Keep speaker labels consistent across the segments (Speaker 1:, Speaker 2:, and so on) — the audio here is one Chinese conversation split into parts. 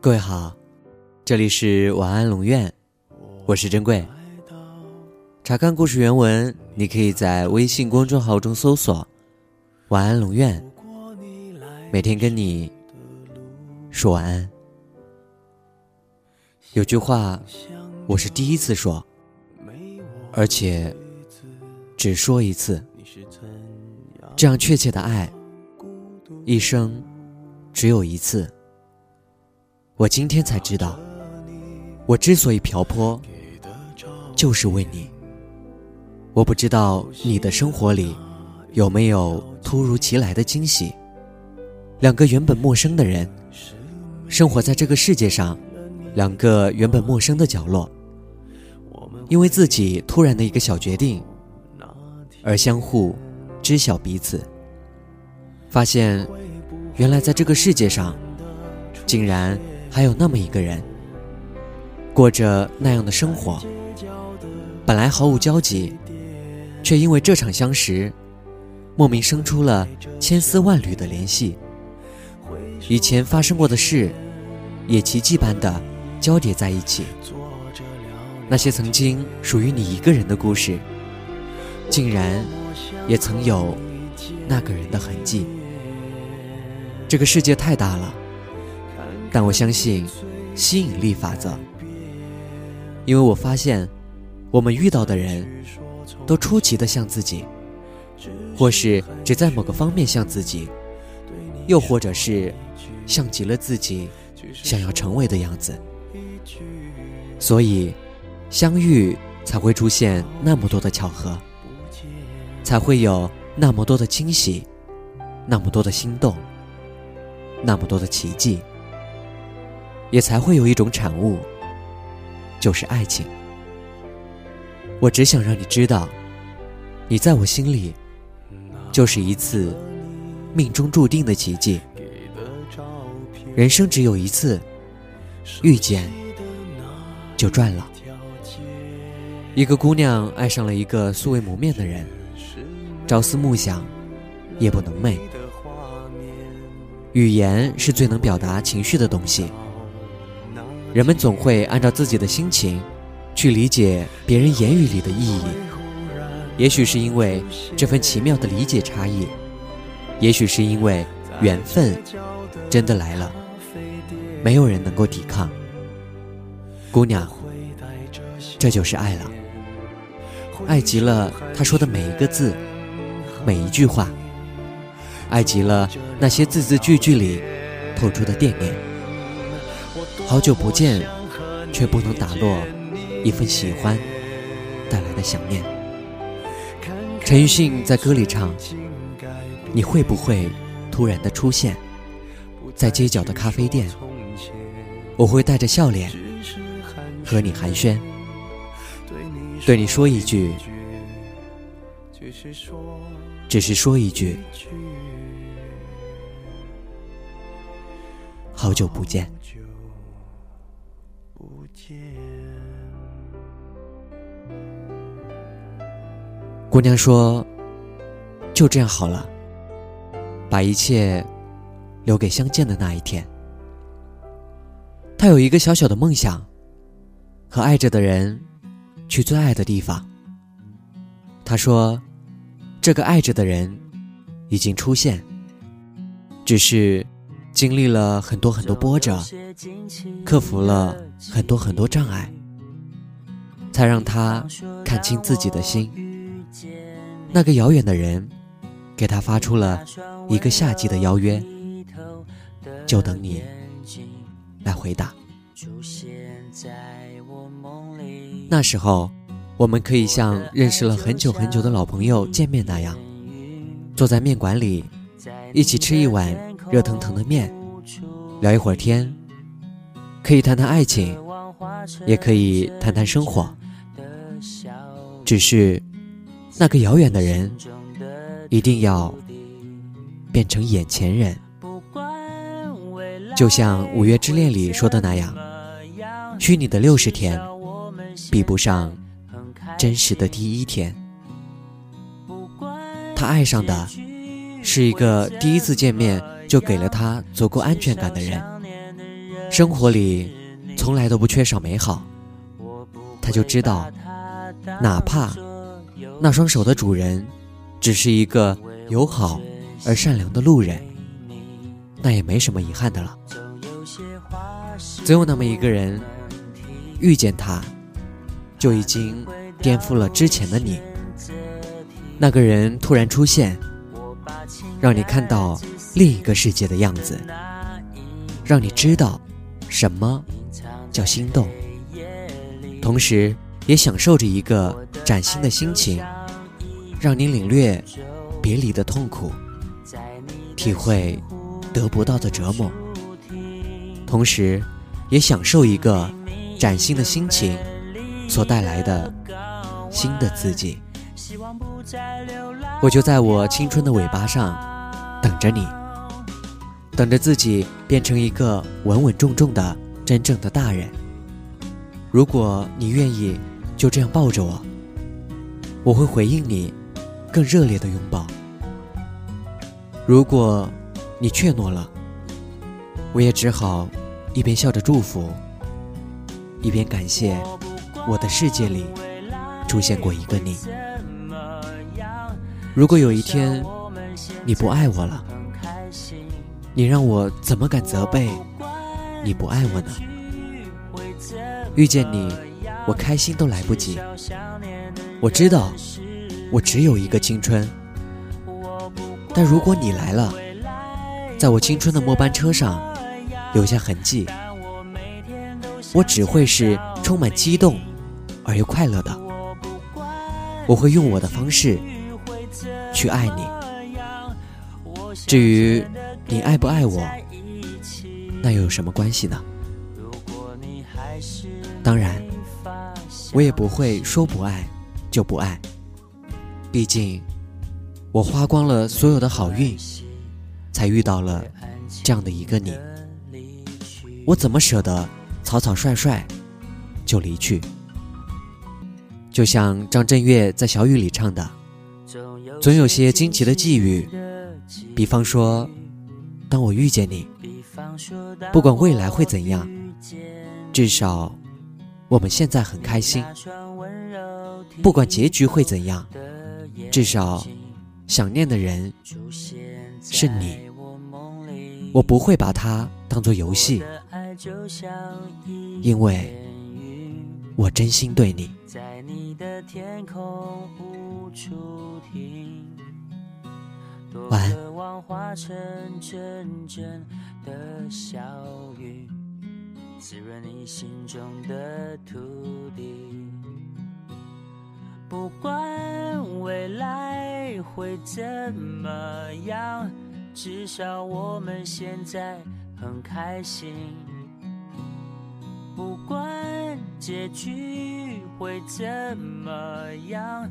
Speaker 1: 各位好，这里是晚安龙院，我是珍贵。查看故事原文，你可以在微信公众号中搜索“晚安龙院”，每天跟你说晚安。有句话，我是第一次说，而且只说一次。这样确切的爱，一生只有一次。我今天才知道，我之所以瓢泼，就是为你。我不知道你的生活里有没有突如其来的惊喜。两个原本陌生的人，生活在这个世界上，两个原本陌生的角落，因为自己突然的一个小决定，而相互知晓彼此，发现原来在这个世界上，竟然。还有那么一个人，过着那样的生活，本来毫无交集，却因为这场相识，莫名生出了千丝万缕的联系。以前发生过的事，也奇迹般的交叠在一起。那些曾经属于你一个人的故事，竟然也曾有那个人的痕迹。这个世界太大了。但我相信吸引力法则，因为我发现，我们遇到的人都出奇的像自己，或是只在某个方面像自己，又或者是像极了自己想要成为的样子。所以，相遇才会出现那么多的巧合，才会有那么多的惊喜，那么多的心动，那么多的奇迹。也才会有一种产物，就是爱情。我只想让你知道，你在我心里，就是一次命中注定的奇迹。人生只有一次，遇见就赚了。一个姑娘爱上了一个素未谋面的人，朝思暮想，夜不能寐。语言是最能表达情绪的东西。人们总会按照自己的心情，去理解别人言语里的意义。也许是因为这份奇妙的理解差异，也许是因为缘分真的来了，没有人能够抵抗。姑娘，这就是爱了。爱极了他说的每一个字，每一句话，爱极了那些字字句句里透出的惦念。好久不见，却不能打落一份喜欢带来的想念。陈奕迅在歌里唱：“你会不会突然的出现在街角的咖啡店？我会带着笑脸和你寒暄，对你说一句，只是说一句，好久不见。”不见姑娘说：“就这样好了，把一切留给相见的那一天。”她有一个小小的梦想，和爱着的人去最爱的地方。她说：“这个爱着的人已经出现，只是经历了很多很多波折，克服了很多很多障碍，才让他看清自己的心。”那个遥远的人，给他发出了一个夏季的邀约，就等你来回答。那时候，我们可以像认识了很久很久的老朋友见面那样，坐在面馆里，一起吃一碗热腾腾的面，聊一会儿天，可以谈谈爱情，也可以谈谈生活，只是。那个遥远的人，一定要变成眼前人，就像《五月之恋》里说的那样，虚拟的六十天，比不上真实的第一天。他爱上的，是一个第一次见面就给了他足够安全感的人，
Speaker 2: 生活里从来都不缺少美好，他就知道，哪怕那双手的主人只是一个友好而善良的路人，那也没什么遗憾的了。总有那么一个人，遇见他，就已经颠覆了之前的你。那个人突然出现，让你看到另一个世界的样子，让你知道。什么叫心动？同时，也享受着一个崭新的心情，让你领略别离的痛苦，体会得不到的折磨。同时，也享受一个崭新的心情所带来的新的自己。我就在我青春的尾巴上等着你。等着自己变成一个稳稳重重的真正的大人。如果你愿意就这样抱着我，我会回应你更热烈的拥抱。如果你怯懦了，我也只好一边笑着祝福，一边感谢我的世界里出现过一个你。如果有一天你不爱我了，你让我怎么敢责备你不爱我呢？遇见你，我开心都来不及。我知道，我只有一个青春。但如果你来了，在我青春的末班车上留下痕迹，我只会是充满激动而又快乐的。我会用我的方式去爱你。至于……你爱不爱我，那又有什么关系呢？当然，我也不会说不爱就不爱。毕竟，我花光了所有的好运，才遇到了这样的一个你。我怎么舍得草草率率就离去？就像张震岳在小雨里唱的：“总有些惊奇的际遇，比方说。”当我遇见你，不管未来会怎样，至少我们现在很开心。不管结局会怎样，至少想念的人是你。我不会把它当做游戏，因为我真心对你。晚安。化成阵阵的晚安。化成阵阵的小雨，滋润你心中的土地。不管未来会怎么样，至少我们现在很开心。不管结局会怎么样，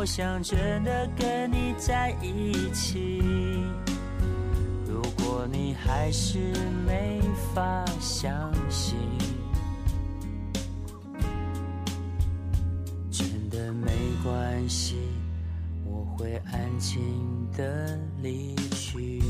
Speaker 2: 我想真的跟你在一起。如果你还是没法相信，真的没关系，我会安静的离去。